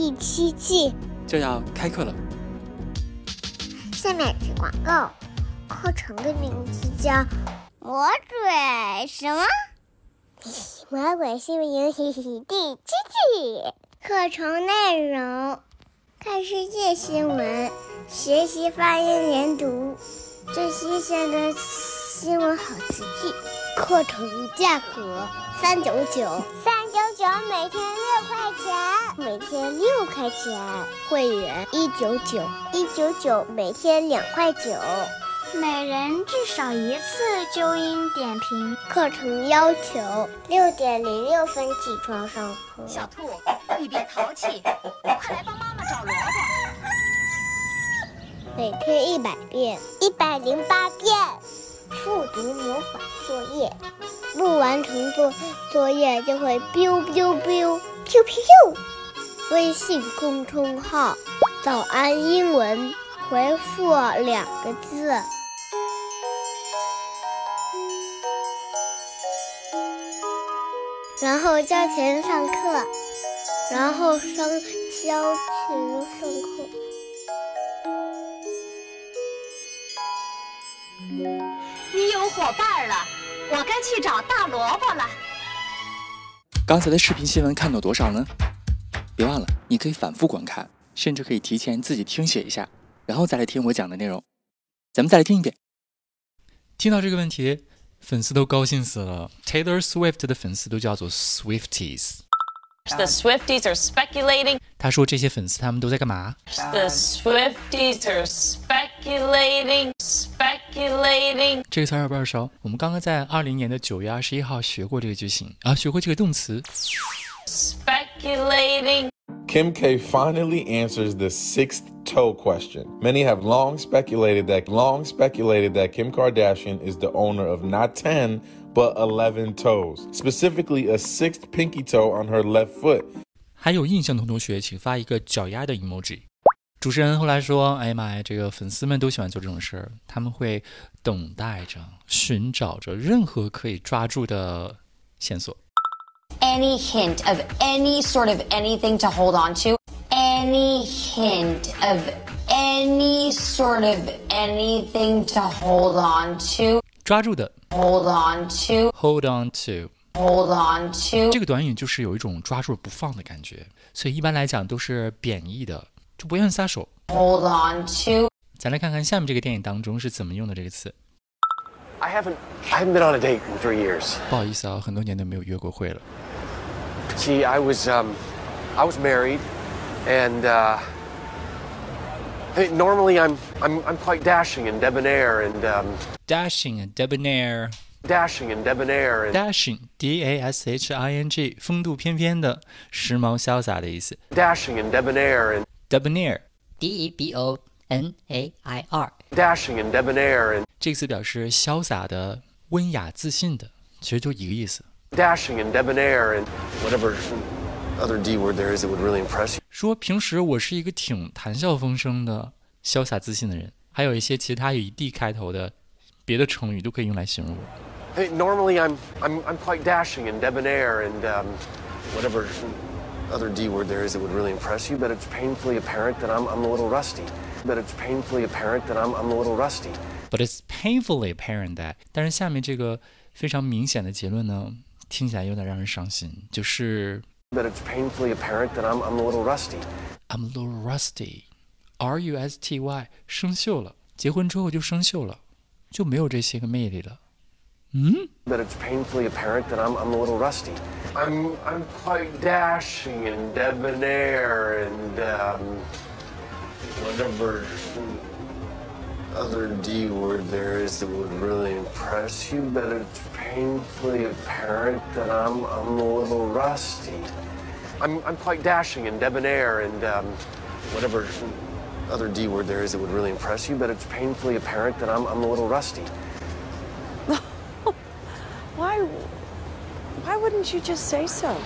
第七季就要开课了。下面是广告，课程的名字叫《魔鬼什么？魔鬼新闻营第七季》。课程内容：看世界新闻，学习发音连读，最新鲜的新闻好词句。课程价格三九九，三九九每天六块钱，每天六块钱。会员一九九，一九九每天两块九，每人至少一次纠音点评。课程要求六点零六分起床上课。小兔，你别淘气，快来帮妈妈找萝卜。每天一百遍，一百零八遍。复读魔法作业，不完成作作业就会 biu biu biu biu biu。微信公众号“早安英文”，回复两个字，然后交钱上课，然后上交钱上课。你有伙伴了，我该去找大萝卜了。刚才的视频新闻看到多少呢？别忘了，你可以反复观看，甚至可以提前自己听写一下，然后再来听我讲的内容。咱们再来听一遍。听到这个问题，粉丝都高兴死了。Taylor Swift 的粉丝都叫做 Swifties。The Swifties are speculating. 他说这些粉丝他们都在干嘛？The Swifties are speculating, speculating. 这个词儿耳不耳熟？我们刚刚在二零年的九月二十一号学过这个句型啊，学过这个动词。Speculating. Kim K finally answers the sixth toe question. Many have long speculated that long speculated that Kim Kardashian is the owner of not 10 but 11 toes, specifically a sixth pinky toe on her left foot. 还有印象的同学，请发一个脚丫的 emoji。主持人后来说：“哎呀妈呀，这个粉丝们都喜欢做这种事儿，他们会等待着、寻找着任何可以抓住的线索。 Any hint of any sort of anything to hold on to, any hint of any sort of anything to hold on to, 抓住的 hold on to, hold on to，hold on to. 这个短语就是有一种抓住不放的感觉，所以一般来讲都是贬义的，就不愿意撒手。Hold on to. 咱来看看下面这个电影当中是怎么用的这个词。I haven't I haven't been on a date in three years. 不好意思啊，很多年都没有约过会了。See, I was um, I was married, and uh, hey, normally I'm I'm I'm quite dashing and debonair and um, Dashing and debonair。 dashing and debonair and Dashing, D-A-S-H-I-N-G，风度翩翩的、时髦潇洒的意思。 dashing and debonair and Debonair D E B O N A I R。 dashing and debonair and 这个词表示潇洒的、温雅自信的，其实就一个意思。 dashing and debonair and whatever other D word there is that would really impress you. 说平时我是一个挺谈笑风生的、潇洒自信的人，还有一些其他以 D 开头的别的成语都可以用来形容我。 Hey, normally I'm I'm I'm quite dashing and debonair and um, whatever other D word there is that would really impress you, but it's painfully apparent that I'm I'm a little rusty. But it's painfully apparent that I'm I'm a little rusty. But it's painfully apparent that，但是下面这个非常明显的结论呢， 听起来有点让人伤心，就是 But it's painfully apparent that I'm I'm a little rusty. I'm a little rusty，R U S T Y，生锈了，结婚之后就生锈了，就没有这些个魅力了。嗯， But it's painfully apparent that I'm I'm a little rusty. I'm I'm quite dashing and debonair and um, whatever other D word there is that would really impress you. But it's painfully apparent that I'm I'm a little rusty. I'm, I'm quite dashing and debonair and um, whatever other D word there is that would really impress you, but it's painfully apparent that I'm, I'm a little rusty. Why? Why wouldn't you just say so?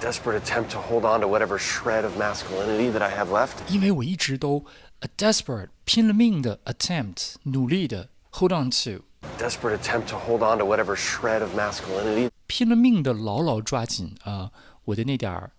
Desperate attempt to hold on to whatever shred of masculinity that I have left. 因为我一直都 a desperate 拼了命的 attempt 努力的 hold on to Desperate attempt to hold on to whatever shred of masculinity. 拼了命的牢牢抓紧啊、我的那点儿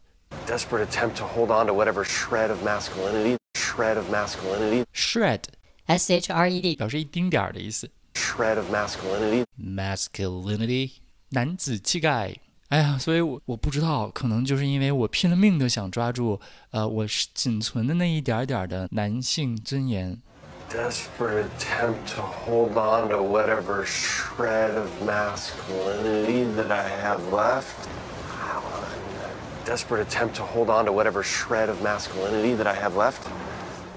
Desperate attempt to hold on to whatever shred of masculinity. Shred of masculinity. shred S H R E D 表示一丁点儿的意思 Shred of masculinity. masculinity 男子气概。 哎呀，所以我我不知道，可能就是因为我拼了命的想抓住，呃，我是仅存的那一点点儿的男性尊严。Desperate attempt to hold on to whatever shred of masculinity that I have left. Desperate attempt to hold on to whatever shred of masculinity that I have left.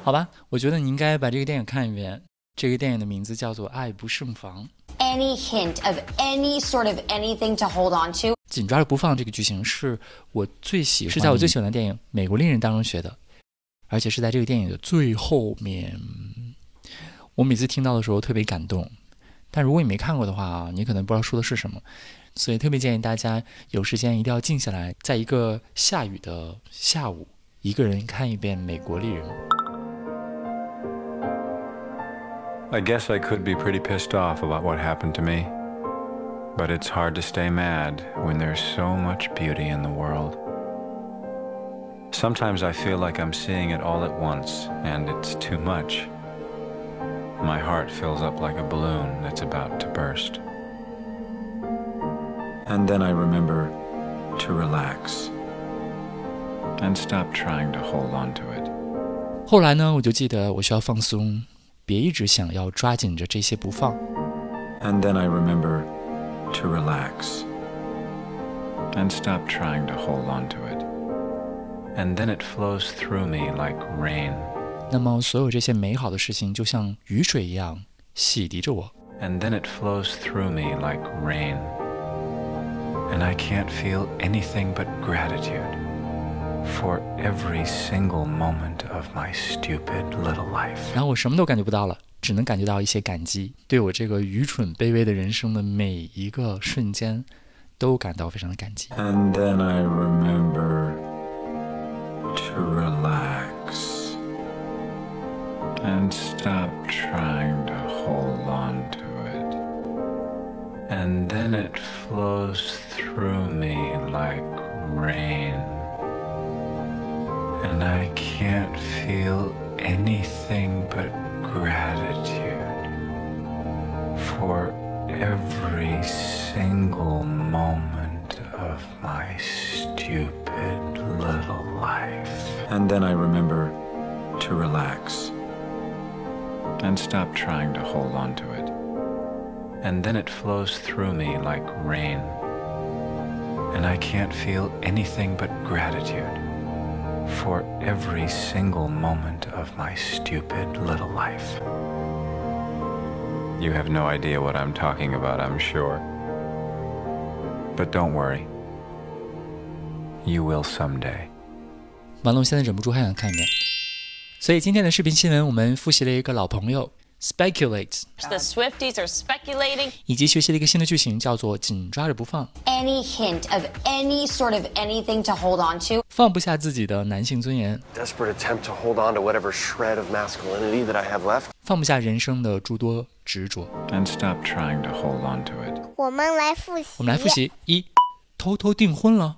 好吧，我觉得你应该把这个电影看一遍。这个电影的名字叫做《爱不胜防》。Any hint of any sort of anything to hold on to. 紧抓着不放这个剧情是我最喜欢，是在我最喜欢的电影《美国恋人》当中学的，而且是在这个电影的最后面。我每次听到的时候特别感动，但如果你没看过的话啊，你可能不知道说的是什么，所以特别建议大家有时间一定要静下来，在一个下雨的下午，一个人看一遍《美国丽人》。I guess I could be pretty pissed off about what happened to me. But it's hard to stay mad when there's so much beauty in the world. Sometimes I feel like I'm seeing it all at once, and it's too much. My heart fills up like a balloon that's about to burst. And then I remember to relax and stop trying to hold on to it. 后来呢，我就记得我需要放松，别一直想要抓紧着这些不放。 And then I remember to relax and stop trying to hold on to it. And then it flows through me like rain. 那么，所有这些美好的事情就像雨水一样洗涤着我。 And then it flows through me like rain. And I can't feel anything but gratitude for every single moment of my stupid little life. 然后我什么都感觉不到了， 只能感觉到一些感激，对我这个愚蠢卑微的人生的每一个瞬间，都感到非常的感激。 And then I remember to relax and stop trying to hold on to it. And then it flows through me like rain. And I can't feel anything but gratitude for every single moment of my stupid little life. And then I remember to relax and stop trying to hold on to it. And then it flows through me like rain. And I can't feel anything but gratitude for every single moment of my stupid little life. You have no idea what I'm talking about, I'm sure. But don't worry. You will someday. 完了，我现在忍不住还想看一遍。所以今天的视频新闻，我们复习了一个老朋友 speculate， The Swifties are speculating. 以及学习了一个新的句型，叫做紧抓着不放， Any hint of any sort of anything to hold on to. 放不下自己的男性尊严， Desperate attempt to hold on to whatever shred of masculinity that I have left. 放不下人生的诸多执着。 And stop trying to hold on to it. 我们来复习。我们来复习：一，偷偷订婚了；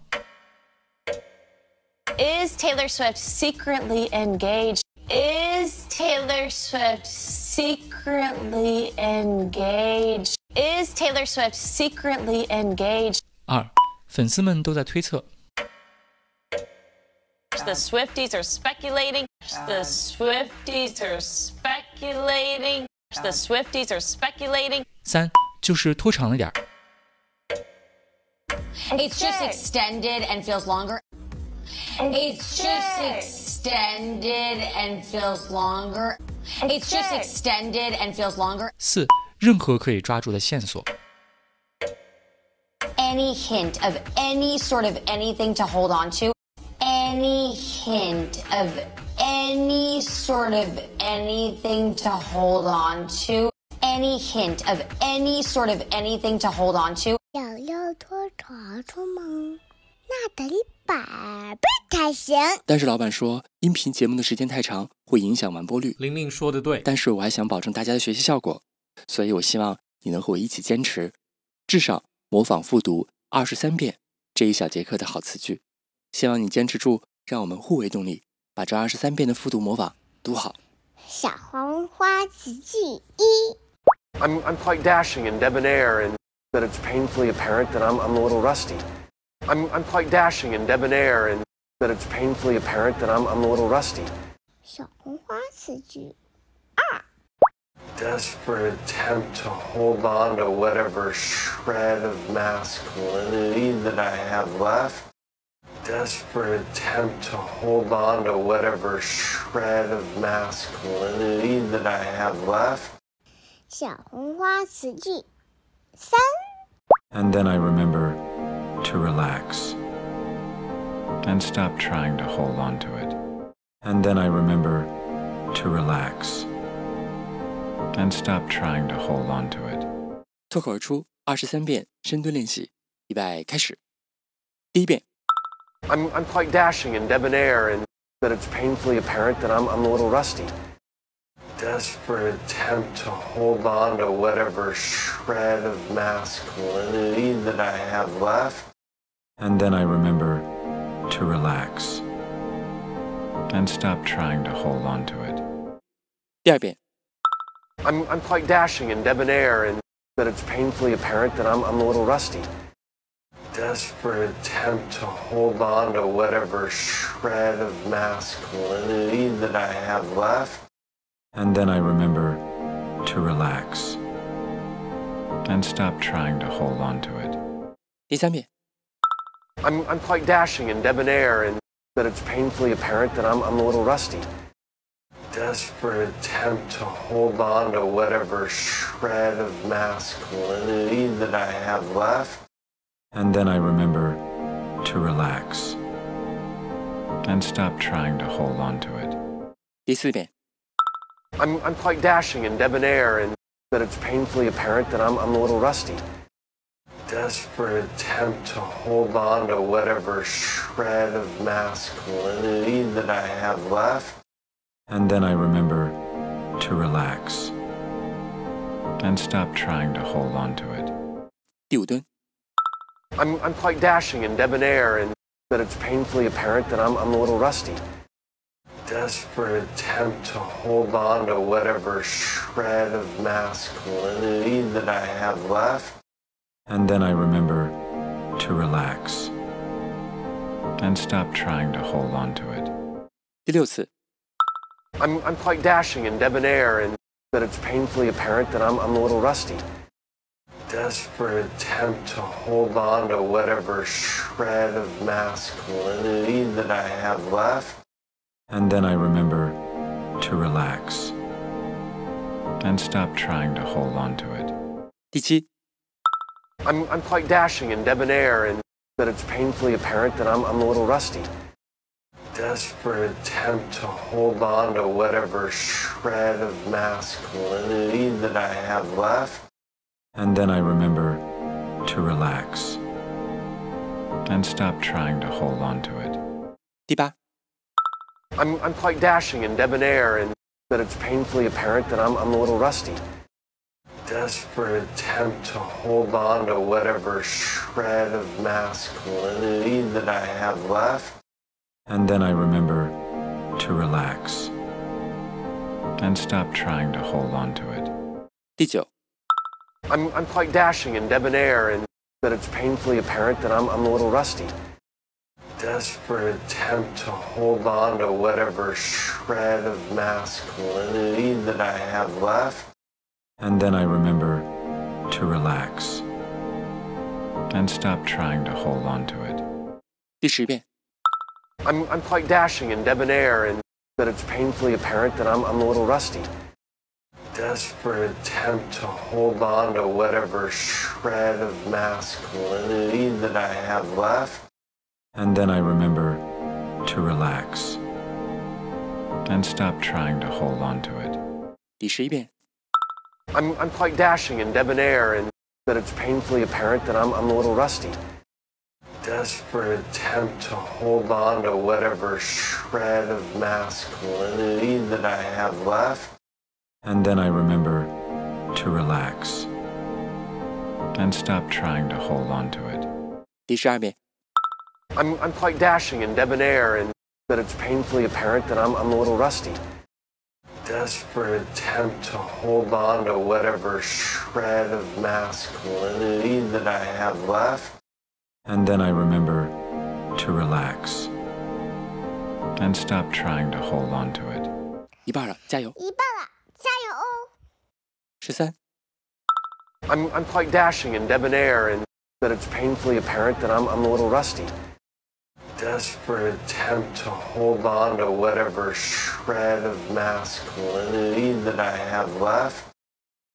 Is Taylor Swift secretly engaged? Is Taylor Swift secretly engaged? Is Taylor Swift secretly engaged? 二，粉丝们都在推测； The Swifties are speculating. The Swifties are speculating. The Swifties are speculating. 三，就是拖长了点儿； It's just extended and feels longer. It's just extended and feels longer. It's just extended and feels longer. 四，任何可以抓住的线索； any hint of any sort of anything to hold on to. Any hint of any sort of anything to hold on to. Any hint of any sort of anything to hold on to. 想要拖床床吗？ 那得百倍才行。但是老板说，音频节目的时间太长，会影响完播率。玲玲说的对，但是我还想保证大家的学习效果，所以我希望你能和我一起坚持，至少模仿复读二十三遍这一小节课的好词句。希望你坚持住，让我们互为动力，把这二十三遍的复读模仿读好。小黄花词句一。I'm, I'm quite dashing and debonair, and that it's painfully apparent that I'm, I'm a little rusty. I'm, I'm quite dashing and debonair, and that it's painfully apparent that I'm, I'm a little rusty. 小红花词句 Desperate attempt to hold on to whatever shred of masculinity that I have left. Desperate attempt to hold on to whatever shred of masculinity that I have left. 小红花词句三。 And then I remember to relax and stop trying to hold on to it. And then I remember to relax and stop trying to hold on to it. 脱口而出二十三遍深蹲练习，预备开始。第一遍， I'm, I'm quite dashing and debonair, and that it's painfully apparent that I'm, I'm a little rusty. Desperate attempt to hold on to whatever shred of masculinity that I have left. And then I remember to relax and stop trying to hold on to it. 第二遍， I'm, I'm quite dashing and debonair, and that it's painfully apparent that I'm, I'm a little rusty. Desperate attempt to hold on to whatever shred of masculinity that I have left. And then I remember to relax and stop trying to hold on to it. 第三遍， I'm, I'm quite dashing and debonair, and that it's painfully apparent that I'm, I'm a little rusty. Desperate attempt to hold on to whatever shred of masculinity that I have left. And then I remember to relax and stop trying to hold on to it. 第四遍， I'm, I'm quite dashing and debonair, and that it's painfully apparent that I'm, I'm a little rusty. Desperate attempt to hold on to whatever shred of masculinity that I have left. And then I remember to relax and stop trying to hold on to it. 第五蹲， I'm, I'm quite dashing and debonair, and that it's painfully apparent that I'm, I'm a little rusty. Desperate attempt to hold on to whatever shred of masculinity that I have left. And then I remember to relax and stop trying to hold on to it. 第六次， I'm, I'm quite dashing and debonair, and that it's painfully apparent that I'm, I'm a little rusty. Desperate attempt to hold on to whatever shred of masculinity that I have left. And then I remember to relax and stop trying to hold on to it. 第七， I'm, I'm quite dashing and debonair, and that it's painfully apparent that I'm, I'm a little rusty. Desperate attempt to hold on to whatever shred of masculinity that I have left. And then I remember to relax and stop trying to hold on to it. 第八，I'm, I'm quite dashing and debonair, and that it's painfully apparent that I'm, I'm a little rusty. Desperate attempt to hold on to whatever shred of masculinity that I have left. And then I remember to relax and stop trying to hold on to it. 第九，I'm, I'm quite dashing and debonair, and that it's painfully apparent that I'm, I'm a little rusty. Desperate attempt to hold on to whatever shred of masculinity that I have left. And then I remember to relax and stop trying to hold on to it. 第十遍， I'm, I'm quite dashing and debonair, and that it's painfully apparent that I'm, I'm a little rusty. desperate attempt to hold on to whatever shred of masculinity that I have left. And then I remember to relax and stop trying to hold on to it. 第十一遍， I'm, I'm quite dashing and debonair, and that it's painfully apparent that I'm, I'm a little rusty. Desperate attempt to hold on to whatever shred of masculinity that I have left. And then I remember to relax and stop trying to hold on to it. 第十二遍， I'm, I'm quite dashing and debonair, and that it's painfully apparent that I'm, I'm a little rusty. Desperate attempt to hold on to whatever shred of masculinity that I have left. And then I remember to relax and stop trying to hold on to it. 一半了，加油！一半了，加油哦！十三、 I'm, I'm quite dashing and debonair, and that it's painfully apparent that I'm, I'm a little rusty. Desperate attempt to hold on to whatever shred of masculinity that I have left.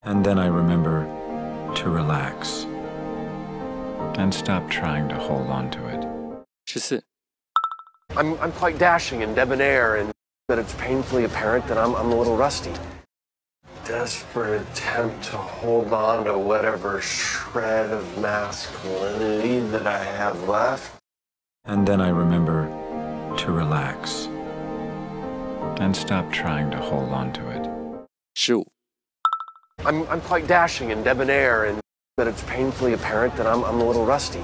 And then I remember to relax and stop trying to hold on to it. 十四、I'm, I'm quite dashing and debonair, and that it's painfully apparent that I'm, I'm a little rusty. Desperate attempt to hold on to whatever shred of masculinity that I have left. And then I remember to relax and stop trying to hold on to it. Shoot. I'm, I'm quite dashing and debonair, and that it's painfully apparent that I'm, I'm a little rusty.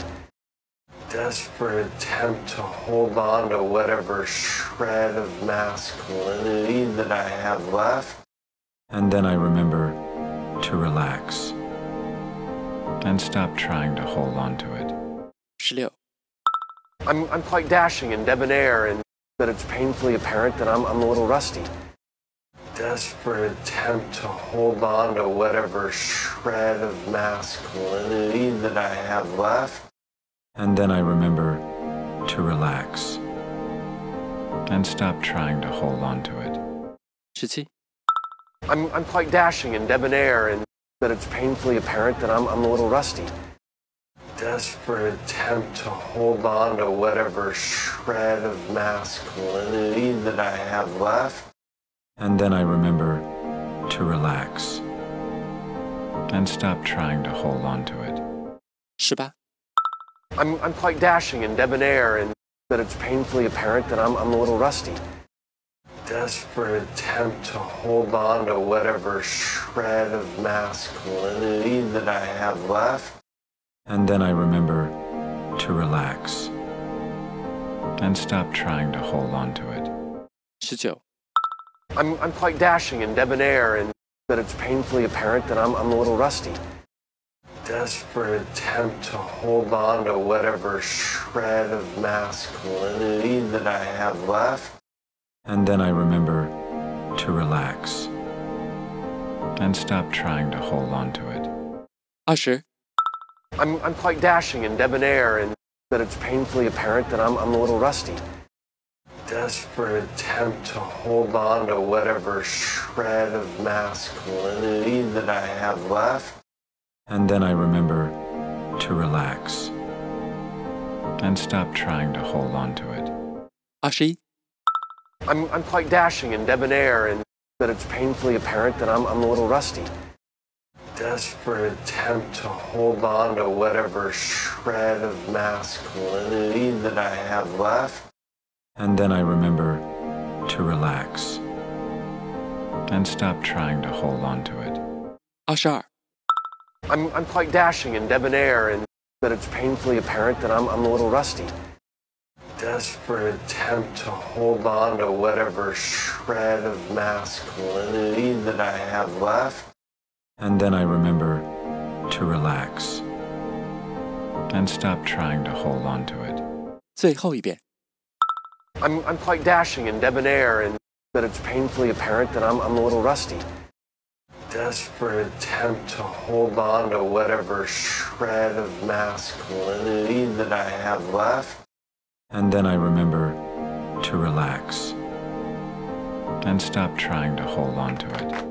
Desperate attempt to hold on to whatever shred of masculinity that I have left. And then I remember to relax and stop trying to hold on to it. I'm, I'm quite dashing and debonair, and that it's painfully apparent that I'm, I'm a little rusty. Desperate attempt to hold on to whatever shred of masculinity that I have left. And then I remember to relax and stop trying to hold on to it. 十七、I'm, I'm quite dashing and debonair, and that it's painfully apparent that I'm, I'm a little rusty. Desperate attempt to hold on to whatever shred of masculinity that I have left. And then I remember to relax and stop trying to hold on to it. 十八、I'm, I'm quite dashing and debonair, and that it's painfully apparent that I'm, I'm a little rusty. Desperate attempt to hold on to whatever shred of masculinity that I have left. And then I remember to relax and stop trying to hold on to it. I'm, I'm quite dashing and debonair, and but it's painfully apparent that I'm, I'm a little rusty. Desperate attempt to hold on to whatever shred of masculinity that I have left. And then I remember to relax and stop trying to hold on to it. 20. I'm, I'm quite dashing and debonair, and that it's painfully apparent that I'm, I'm a little rusty. Desperate attempt to hold on to whatever shred of masculinity that I have left. And then I remember to relax and stop trying to hold on to it. Ashi? I'm, I'm quite dashing and debonair, and that it's painfully apparent that I'm, I'm a little rusty desperate attempt to hold on to whatever shred of masculinity that I have left. And then I remember to relax and stop trying to hold on to it. Ashar. I'm, I'm quite dashing and debonair, and that it's painfully apparent that I'm, I'm a little rusty. Desperate attempt to hold on to whatever shred of masculinity that I have left And then I remember to relax and stop trying to hold on to it. 最后一遍。 I'm, I'm quite dashing and debonair, and that it's painfully apparent that I'm, I'm a little rusty. Desperate attempt to hold on to whatever shred of masculinity that I have left. And then I remember to relax and stop trying to hold on to it.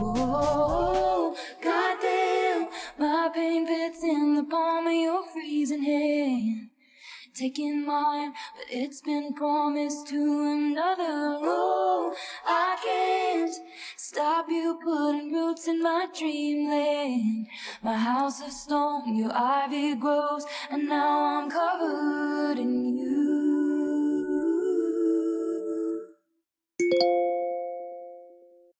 Oh, goddamn, my pain pits in the palm of your freezing hand. Taking mine, but it's been promised to another. Oh, I can't stop you putting roots in my dreamland. My house of stone, your ivy grows, and now I'm covered in you.